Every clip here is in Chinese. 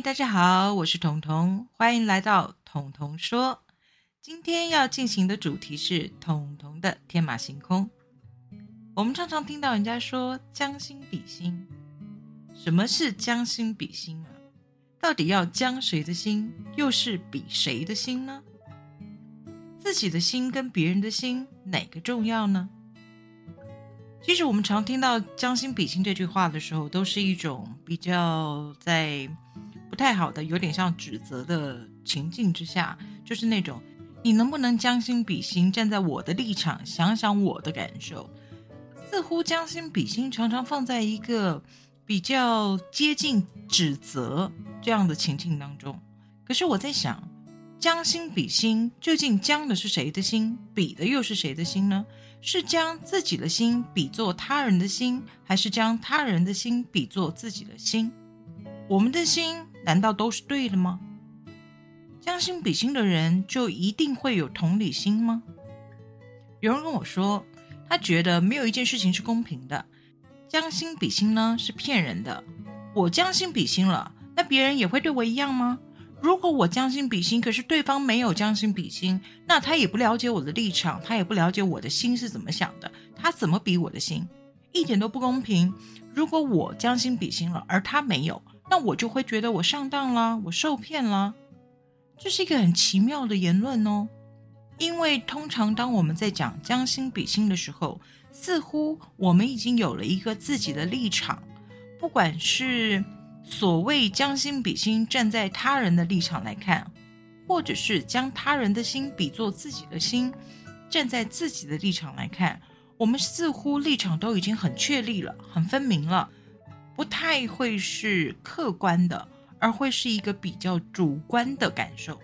大家好，我是彤彤，欢迎来到彤彤说。今天要进行的主题是彤彤的天马行空。我们常常听到人家说将心比心，什么是将心比心啊？到底要将谁的心，又是比谁的心呢？自己的心跟别人的心，哪个重要呢？其实我们常听到“将心比心”这句话的时候，都是一种比较在不太好的、有点像指责的情境之下，就是那种你能不能将心比心，站在我的立场想想我的感受？似乎将心比心常常放在一个比较接近指责这样的情境当中。可是我在想，将心比心究竟将的是谁的心，比的又是谁的心呢？是将自己的心比作他人的心，还是将他人的心比作自己的心？我们的心难道都是对的吗？将心比心的人就一定会有同理心吗？有人跟我说，他觉得没有一件事情是公平的，将心比心呢是骗人的。我将心比心了，那别人也会对我一样吗？如果我将心比心，可是对方没有将心比心，那他也不了解我的立场，他也不了解我的心是怎么想的，他怎么比我的心，一点都不公平。如果我将心比心了，而他没有，那我就会觉得我上当了，我受骗了。这是一个很奇妙的言论哦，因为通常当我们在讲将心比心的时候，似乎我们已经有了一个自己的立场，不管是。所谓将心比心，站在他人的立场来看，或者是将他人的心比作自己的心，站在自己的立场来看，我们似乎立场都已经很确立了，很分明了，不太会是客观的，而会是一个比较主观的感受。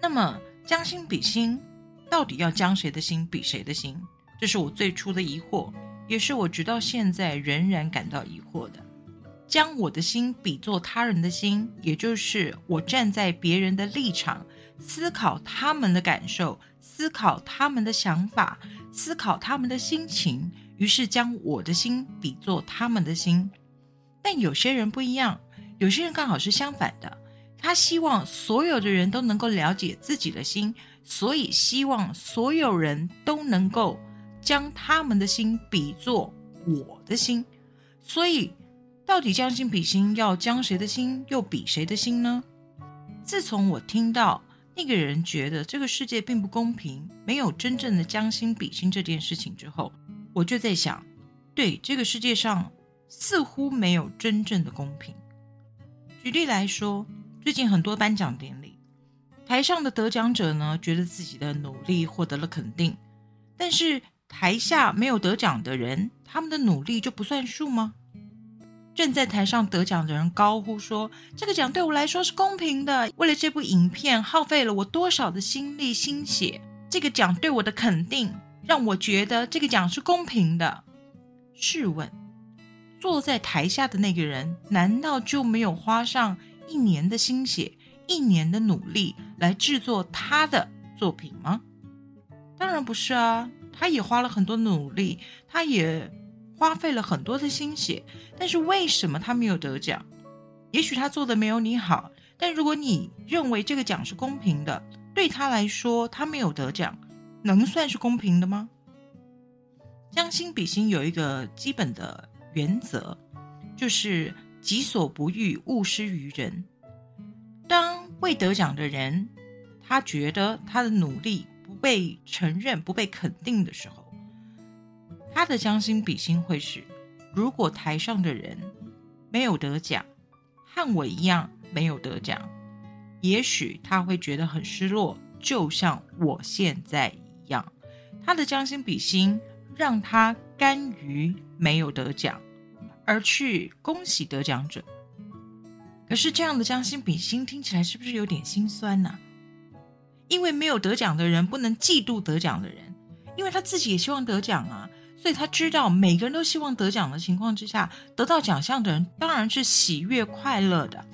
那么将心比心，到底要将谁的心比谁的心？这是我最初的疑惑，也是我直到现在仍然感到疑惑的。将我的心比作他人的心，也就是我站在别人的立场思考他们的感受，思考他们的想法，思考他们的心情，于是将我的心比作他们的心。但有些人不一样，有些人刚好是相反的，他希望所有的人都能够了解自己的心，所以希望所有人都能够将他们的心比作我的心，所以。到底将心比心，要将谁的心又比谁的心呢？自从我听到那个人觉得这个世界并不公平，没有真正的将心比心这件事情之后，我就在想，对这个世界上似乎没有真正的公平。举例来说，最近很多颁奖典礼，台上的得奖者呢，觉得自己的努力获得了肯定，但是台下没有得奖的人，他们的努力就不算数吗？正在台上得奖的人高呼说：“这个奖对我来说是公平的，为了这部影片耗费了我多少的心力心血。这个奖对我的肯定，让我觉得这个奖是公平的。”试问，坐在台下的那个人，难道就没有花上一年的心血、一年的努力来制作他的作品吗？当然不是啊，他也花了很多努力，他也。花费了很多的心血，但是为什么他没有得奖？也许他做的没有你好，但如果你认为这个奖是公平的，对他来说他没有得奖，能算是公平的吗？将心比心有一个基本的原则，就是己所不欲，勿施于人。当未得奖的人，他觉得他的努力不被承认、不被肯定的时候。他的将心比心会是：如果台上的人没有得奖，和我一样没有得奖，也许他会觉得很失落，就像我现在一样。他的将心比心让他甘于没有得奖，而去恭喜得奖者。可是这样的将心比心听起来是不是有点心酸呢？因为没有得奖的人不能嫉妒得奖的人，因为他自己也希望得奖啊。所以他知道，每个人都希望得奖的情况之下，得到奖项的人当然是喜悦快乐的。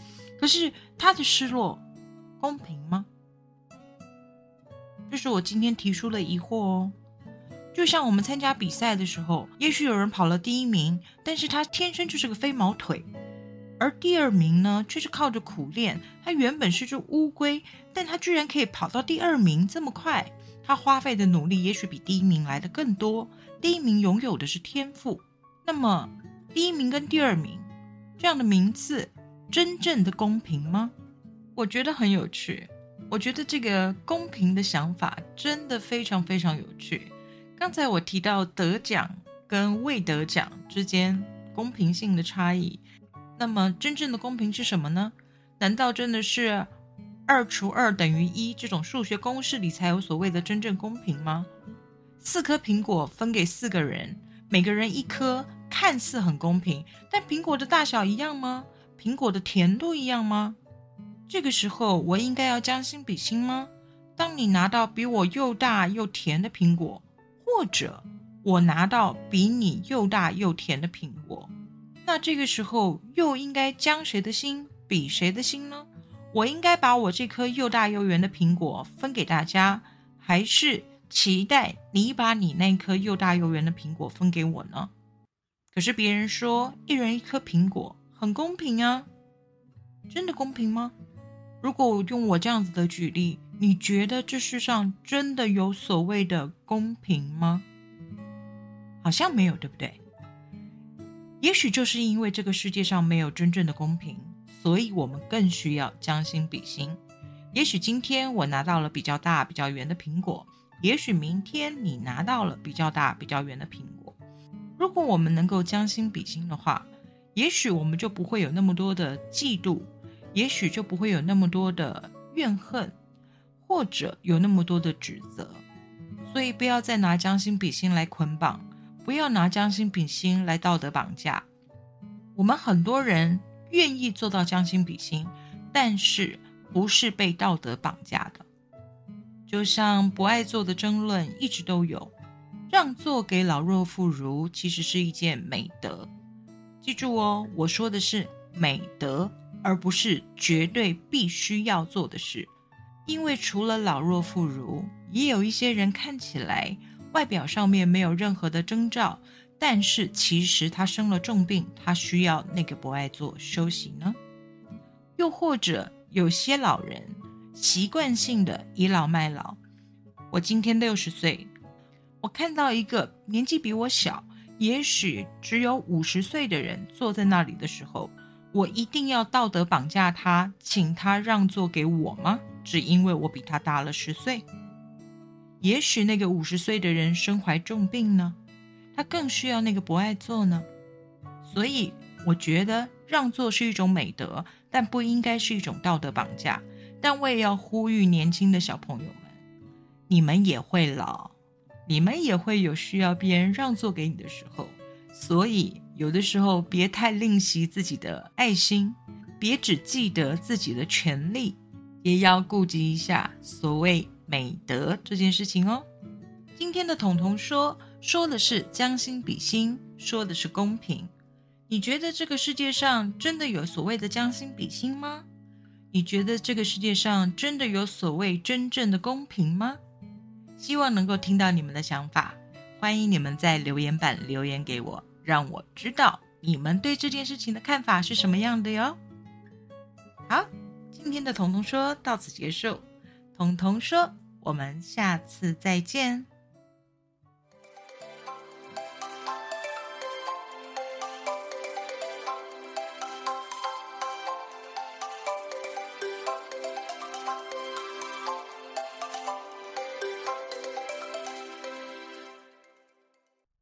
可是他的失落，公平吗？这是我今天提出的疑惑哦。就像我们参加比赛的时候，也许有人跑了第一名，但是他天生就是个飞毛腿；而第二名呢，却是靠着苦练。他原本是只乌龟，但他居然可以跑到第二名这么快。他花费的努力也许比第一名来的更多。第一名拥有的是天赋，那么第一名跟第二名这样的名次，真正的公平吗？我觉得很有趣。我觉得这个公平的想法真的非常非常有趣。刚才我提到得奖跟未得奖之间公平性的差异。那么，真正的公平是什么呢？难道真的是二除二等于一这种数学公式里才有所谓的真正公平吗？四颗苹果分给四个人，每个人一颗，看似很公平，但苹果的大小一样吗？苹果的甜度一样吗？这个时候，我应该要将心比心吗？当你拿到比我又大又甜的苹果，或者我拿到比你又大又甜的苹果。那这个时候又应该将谁的心比谁的心呢？我应该把我这颗又大又圆的苹果分给大家，还是期待你把你那颗又大又圆的苹果分给我呢？可是别人说一人一颗苹果很公平啊，真的公平吗？如果用我这样子的举例，你觉得这世上真的有所谓的公平吗？好像没有，对不对？也许就是因为这个世界上没有真正的公平，所以我们更需要将心比心。也许今天我拿到了比较大、比较圆的苹果，也许明天你拿到了比较大、比较圆的苹果。如果我们能够将心比心的话，也许我们就不会有那么多的嫉妒，也许就不会有那么多的怨恨，或者有那么多的指责。所以不要再拿将心比心来捆绑。不要拿将心比心来道德绑架。我们很多人愿意做到将心比心，但是不是被道德绑架的。就像不爱做的争论一直都有，让座给老弱妇孺其实是一件美德。记住哦，我说的是美德，而不是绝对必须要做的事。因为除了老弱妇孺，也有一些人看起来。外表上面没有任何的征兆，但是其实他生了重病，他需要那个不爱做休息呢。又或者有些老人习惯性的倚老卖老。我今天六十岁，我看到一个年纪比我小，也许只有五十岁的人坐在那里的时候，我一定要道德绑架他，请他让座给我吗？只因为我比他大了十岁？也许那个五十岁的人身怀重病呢，他更需要那个不爱做呢。所以我觉得让座是一种美德，但不应该是一种道德绑架。但我也要呼吁年轻的小朋友们，你们也会老，你们也会有需要别人让座给你的时候。所以有的时候别太吝惜自己的爱心，别只记得自己的权利，也要顾及一下所谓。美德这件事情哦，今天的彤彤说说的是将心比心，说的是公平。你觉得这个世界上真的有所谓的将心比心吗？你觉得这个世界上真的有所谓真正的公平吗？希望能够听到你们的想法，欢迎你们在留言板留言给我，让我知道你们对这件事情的看法是什么样的哟。好，今天的彤彤说到此结束。彤彤说。我们下次再见。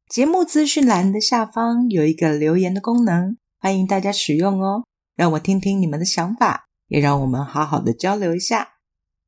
节目资讯栏的下方有一个留言的功能，欢迎大家使用哦。让我听听你们的想法，也让我们好好的交流一下。